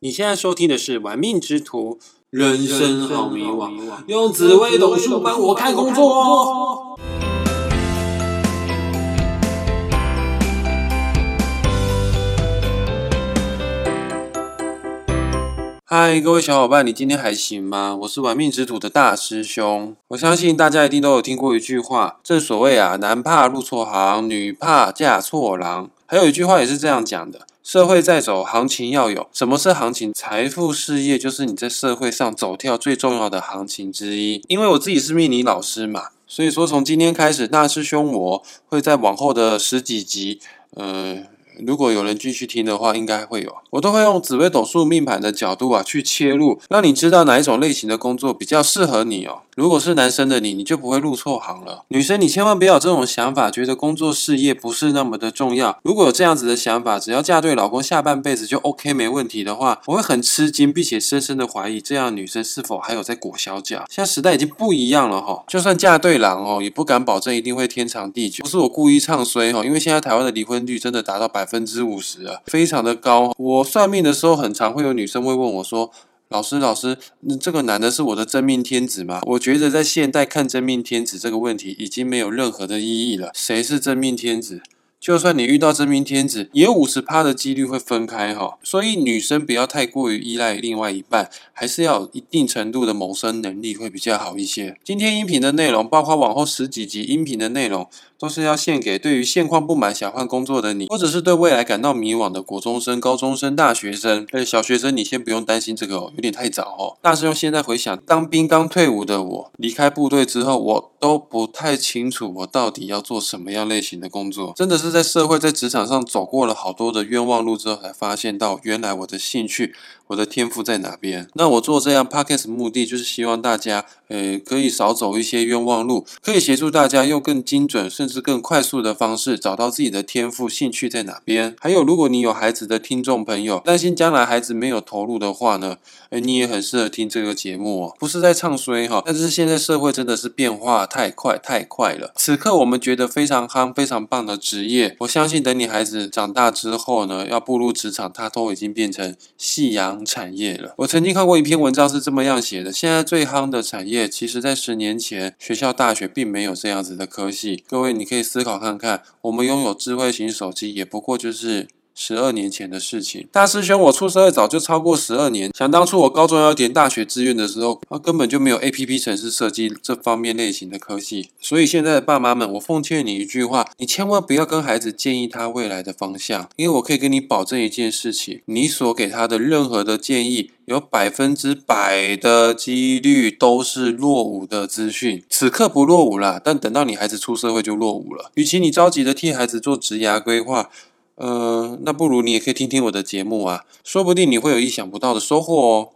你现在收听的是《玩命之徒》，人生好迷惘，用紫薇斗数帮我看工作哦。嗨，各位小伙伴，你今天还行吗？我是玩命之徒的大师兄。我相信大家一定都有听过一句话，正所谓啊，男怕入错行，女怕嫁错郎。还有一句话也是这样讲的。社会在走，行情要有。什么是行情？财富、事业就是你在社会上走跳最重要的行情之一。因为我自己是命理老师嘛，所以说从今天开始，大师兄我会在往后的十几集，呃。如果有人继续听的话，应该会有。我都会用紫微斗数命盘的角度啊去切入，让你知道哪一种类型的工作比较适合你哦。如果是男生的你，你就不会入错行了。女生，你千万不要有这种想法，觉得工作事业不是那么的重要。如果有这样子的想法，只要嫁对老公，下半辈子就 OK 没问题的话，我会很吃惊，并且深深的怀疑，这样女生是否还有在裹小脚？现在时代已经不一样了哈，就算嫁对郎哦，也不敢保证一定会天长地久。不是我故意唱衰哈，因为现在台湾的离婚率真的达到百。分之五十啊，非常的高。我算命的时候，很常会有女生会问我说：“老师，老师，这个男的是我的真命天子吗？”我觉得在现代看真命天子这个问题已经没有任何的意义了。谁是真命天子？就算你遇到真命天子，也有五十趴的几率会分开哈。所以女生不要太过于依赖另外一半，还是要有一定程度的谋生能力会比较好一些。今天音频的内容，包括往后十几集音频的内容。都是要献给对于现况不满想换工作的你，或者是对未来感到迷惘的国中生、高中生、大学生。哎，小学生你先不用担心这个哦，有点太早哦。大师兄现在回想，当兵刚退伍的我，离开部队之后，我都不太清楚我到底要做什么样类型的工作。真的是在社会、在职场上走过了好多的冤枉路之后，才发现到原来我的兴趣。我的天赋在哪边？那我做这样 podcast 目的就是希望大家，呃，可以少走一些冤枉路，可以协助大家用更精准甚至更快速的方式找到自己的天赋、兴趣在哪边。还有，如果你有孩子的听众朋友，担心将来孩子没有投入的话呢，哎，你也很适合听这个节目哦。不是在唱衰哈，但是现在社会真的是变化太快太快了。此刻我们觉得非常夯、非常棒的职业，我相信等你孩子长大之后呢，要步入职场，他都已经变成夕阳。产业了。我曾经看过一篇文章是这么样写的：现在最夯的产业，其实在十年前，学校大学并没有这样子的科系。各位，你可以思考看看，我们拥有智慧型手机，也不过就是。十二年前的事情，大师兄，我出社会早就超过十二年。想当初我高中要填大学志愿的时候，啊根本就没有 A P P 城市设计这方面类型的科系。所以现在的爸妈们，我奉劝你一句话：你千万不要跟孩子建议他未来的方向，因为我可以跟你保证一件事情：你所给他的任何的建议，有百分之百的几率都是落伍的资讯。此刻不落伍啦，但等到你孩子出社会就落伍了。与其你着急的替孩子做职涯规划。呃，那不如你也可以听听我的节目啊，说不定你会有意想不到的收获哦。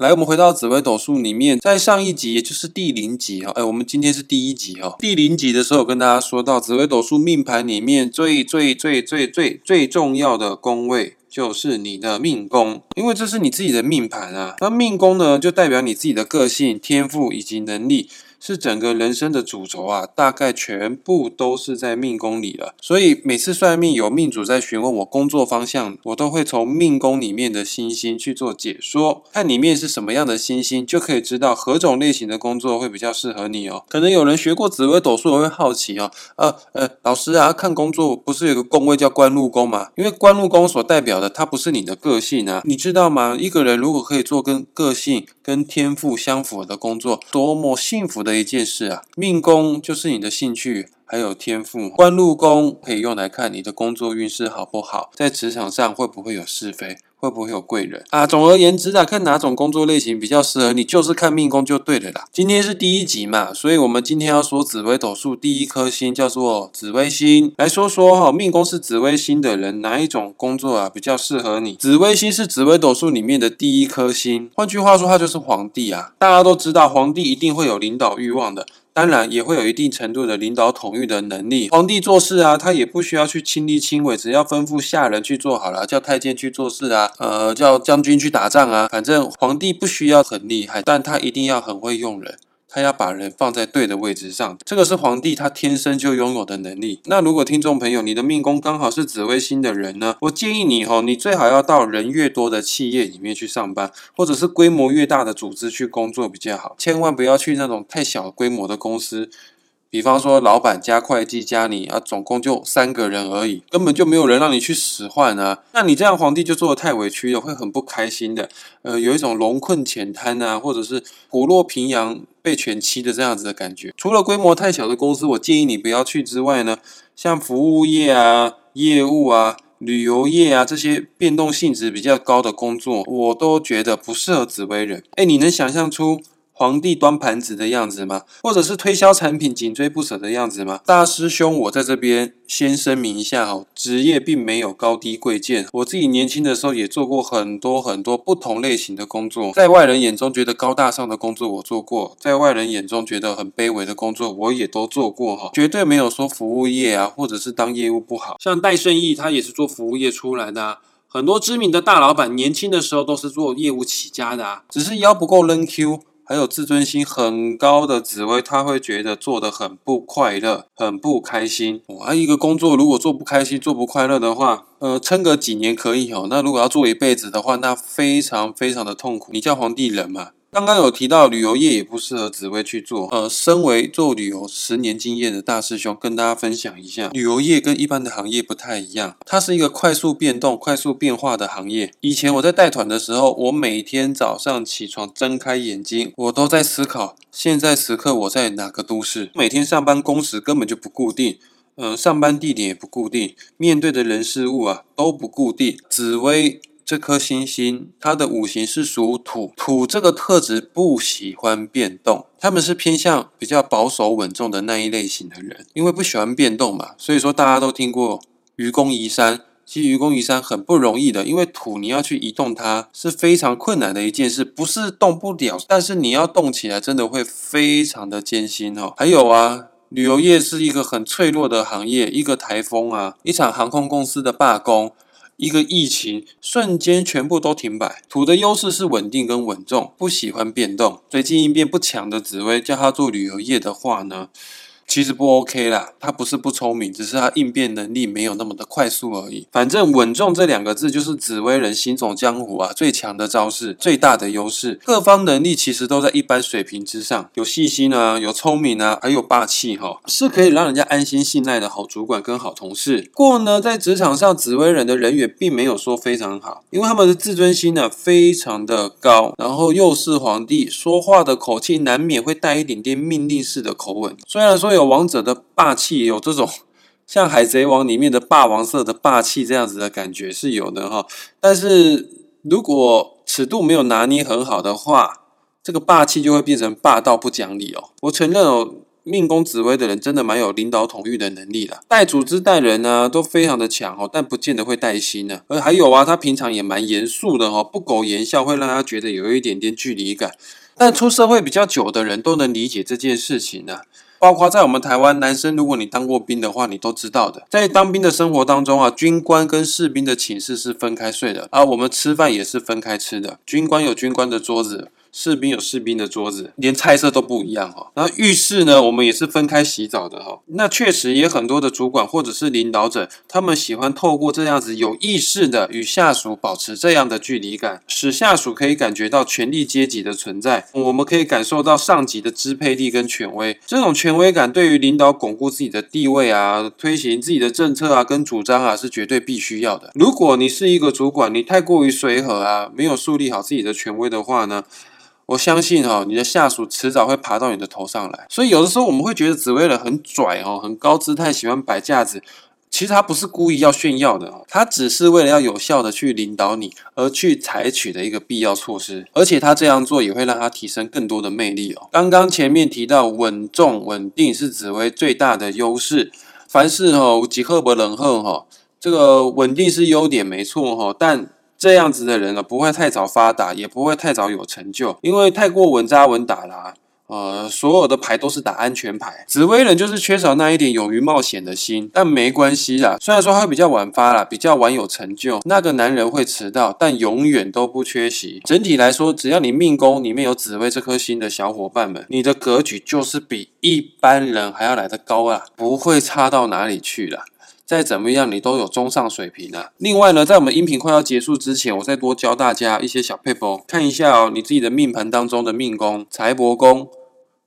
来，我们回到紫微斗数里面，在上一集，也就是第零集哈，哎，我们今天是第一集哈。第零集的时候，跟大家说到紫微斗数命盘里面最最最最最最重要的宫位。就是你的命宫，因为这是你自己的命盘啊。那命宫呢，就代表你自己的个性、天赋以及能力。是整个人生的主轴啊，大概全部都是在命宫里了。所以每次算命有命主在询问我工作方向，我都会从命宫里面的星星去做解说，看里面是什么样的星星，就可以知道何种类型的工作会比较适合你哦。可能有人学过紫微斗数，会好奇哦，呃呃，老师啊，看工作不是有个宫位叫官禄宫吗？因为官禄宫所代表的，它不是你的个性啊，你知道吗？一个人如果可以做跟个性跟天赋相符的工作，多么幸福的！一件事啊，命宫就是你的兴趣还有天赋，官禄宫可以用来看你的工作运势好不好，在职场上会不会有是非，会不会有贵人啊？总而言之啊，看哪种工作类型比较适合你，就是看命宫就对了啦。今天是第一集嘛，所以我们今天要说紫微斗数第一颗星叫做紫微星，来说说哈，命宫是紫微星的人哪一种工作啊比较适合你？紫微星是紫微斗数里面的第一颗星，换句话说，它就是皇帝啊。大家都知道，皇帝一定会有领导欲望的。当然也会有一定程度的领导统御的能力。皇帝做事啊，他也不需要去亲力亲为，只要吩咐下人去做好了，叫太监去做事啊，呃，叫将军去打仗啊，反正皇帝不需要很厉害，但他一定要很会用人。他要把人放在对的位置上，这个是皇帝他天生就拥有的能力。那如果听众朋友你的命宫刚好是紫微星的人呢，我建议你哈，你最好要到人越多的企业里面去上班，或者是规模越大的组织去工作比较好，千万不要去那种太小规模的公司。比方说，老板加会计加你啊，总共就三个人而已，根本就没有人让你去使唤啊。那你这样皇帝就做的太委屈了，会很不开心的。呃，有一种龙困浅滩啊，或者是虎落平阳被犬欺的这样子的感觉。除了规模太小的公司，我建议你不要去之外呢，像服务业啊、业务啊、旅游业啊这些变动性质比较高的工作，我都觉得不适合紫薇人。哎，你能想象出？皇帝端盘子的样子吗？或者是推销产品紧追不舍的样子吗？大师兄，我在这边先声明一下哦，职业并没有高低贵贱。我自己年轻的时候也做过很多很多不同类型的工作，在外人眼中觉得高大上的工作我做过，在外人眼中觉得很卑微的工作我也都做过哈，绝对没有说服务业啊，或者是当业务不好。像戴胜义他也是做服务业出来的，很多知名的大老板年轻的时候都是做业务起家的啊，只是腰不够扔 Q。还有自尊心很高的紫薇，他会觉得做的很不快乐，很不开心。哇，一个工作如果做不开心、做不快乐的话，呃，撑个几年可以哦。那如果要做一辈子的话，那非常非常的痛苦。你叫皇帝人嘛？刚刚有提到旅游业也不适合紫薇去做。呃，身为做旅游十年经验的大师兄，跟大家分享一下，旅游业跟一般的行业不太一样，它是一个快速变动、快速变化的行业。以前我在带团的时候，我每天早上起床睁开眼睛，我都在思考，现在此刻我在哪个都市？每天上班工时根本就不固定，嗯，上班地点也不固定，面对的人事物啊都不固定。紫薇。这颗星星，它的五行是属土，土这个特质不喜欢变动，他们是偏向比较保守稳重的那一类型的人，因为不喜欢变动嘛，所以说大家都听过愚公移山，其实愚公移山很不容易的，因为土你要去移动它是非常困难的一件事，不是动不了，但是你要动起来真的会非常的艰辛哦。还有啊，旅游业是一个很脆弱的行业，一个台风啊，一场航空公司的罢工。一个疫情瞬间全部都停摆，土的优势是稳定跟稳重，不喜欢变动，随机应变不强的紫薇，叫他做旅游业的话呢？其实不 OK 啦，他不是不聪明，只是他应变能力没有那么的快速而已。反正稳重这两个字就是紫薇人行走江湖啊最强的招式，最大的优势。各方能力其实都在一般水平之上，有细心啊，有聪明啊，还有霸气哈，是可以让人家安心信赖的好主管跟好同事。过呢，在职场上，紫薇人的人缘并没有说非常好，因为他们的自尊心呢非常的高，然后又是皇帝，说话的口气难免会带一点点命令式的口吻。虽然说有。王者的霸气有这种 像海贼王里面的霸王色的霸气这样子的感觉是有的哈，但是如果尺度没有拿捏很好的话，这个霸气就会变成霸道不讲理哦。我承认哦，命宫紫薇的人真的蛮有领导统御的能力的，带组织带人呢都非常的强哦，但不见得会带心呢。而还有啊，他平常也蛮严肃的哈，不苟言笑，会让他觉得有一点点距离感。但出社会比较久的人都能理解这件事情呢。包括在我们台湾，男生如果你当过兵的话，你都知道的，在当兵的生活当中啊，军官跟士兵的寝室是分开睡的，而我们吃饭也是分开吃的，军官有军官的桌子。士兵有士兵的桌子，连菜色都不一样哈。然后浴室呢，我们也是分开洗澡的哈。那确实也很多的主管或者是领导者，他们喜欢透过这样子有意识的与下属保持这样的距离感，使下属可以感觉到权力阶级的存在。我们可以感受到上级的支配力跟权威。这种权威感对于领导巩固自己的地位啊，推行自己的政策啊跟主张啊，是绝对必须要的。如果你是一个主管，你太过于随和啊，没有树立好自己的权威的话呢？我相信哈，你的下属迟早会爬到你的头上来。所以有的时候我们会觉得紫薇人很拽哦，很高姿态，喜欢摆架子。其实他不是故意要炫耀的，他只是为了要有效的去领导你而去采取的一个必要措施。而且他这样做也会让他提升更多的魅力哦。刚刚前面提到稳重稳定是紫薇最大的优势，凡事哈几赫不冷赫哈，这个稳定是优点没错哈，但。这样子的人呢，不会太早发达，也不会太早有成就，因为太过稳扎稳打啦。呃，所有的牌都是打安全牌。紫薇人就是缺少那一点勇于冒险的心，但没关系啦。虽然说他会比较晚发啦，比较晚有成就，那个男人会迟到，但永远都不缺席。整体来说，只要你命宫里面有紫薇这颗星的小伙伴们，你的格局就是比一般人还要来得高啊，不会差到哪里去了。再怎么样，你都有中上水平啊。另外呢，在我们音频快要结束之前，我再多教大家一些小配方，看一下哦，你自己的命盘当中的命宫、财帛宫、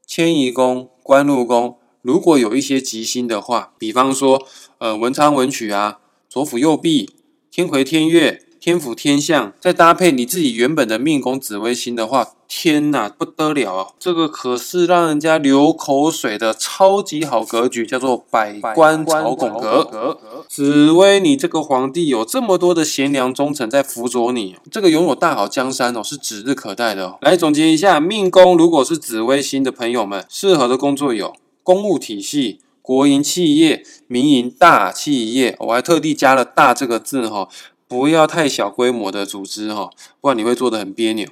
迁移宫、官禄宫，如果有一些吉星的话，比方说，呃，文昌文曲啊，左辅右弼、天魁天月。天府天象，再搭配你自己原本的命宫紫微星的话，天呐，不得了啊！这个可是让人家流口水的超级好格局，叫做百官朝拱格。紫薇，你这个皇帝有这么多的贤良忠臣在辅佐你，这个拥有大好江山哦，是指日可待的。来总结一下，命宫如果是紫微星的朋友们，适合的工作有公务体系、国营企业、民营大企业。我还特地加了“大”这个字哈。不要太小规模的组织哈，不然你会做的很别扭。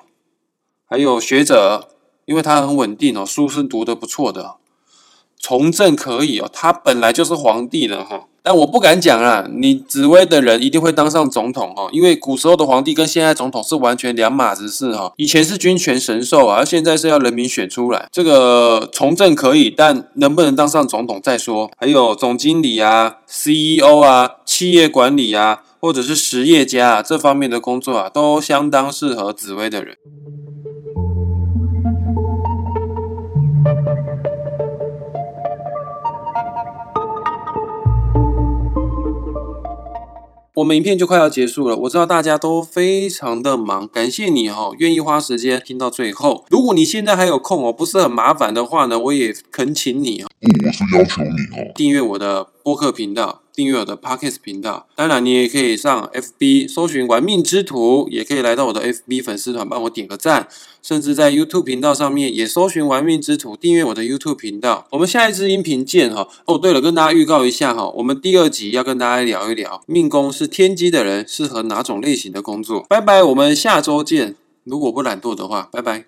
还有学者，因为他很稳定哦，书是读的不错的，从政可以哦，他本来就是皇帝了哈。但我不敢讲啊，你紫薇的人一定会当上总统哈，因为古时候的皇帝跟现在总统是完全两码子事哈。以前是君权神授啊，现在是要人民选出来。这个从政可以，但能不能当上总统再说。还有总经理啊、CEO 啊、企业管理啊，或者是实业家啊这方面的工作啊，都相当适合紫薇的人。我们影片就快要结束了，我知道大家都非常的忙，感谢你哦，愿意花时间听到最后。如果你现在还有空哦，不是很麻烦的话呢，我也恳请你哦，我是要求你哦，订阅我的播客频道。订阅我的 Podcast 频道，当然你也可以上 FB 搜寻“玩命之徒”，也可以来到我的 FB 粉丝团帮我点个赞，甚至在 YouTube 频道上面也搜寻“玩命之徒”，订阅我的 YouTube 频道。我们下一支音频见哈！哦，对了，跟大家预告一下哈，我们第二集要跟大家聊一聊命宫是天机的人适合哪种类型的工作。拜拜，我们下周见。如果不懒惰的话，拜拜。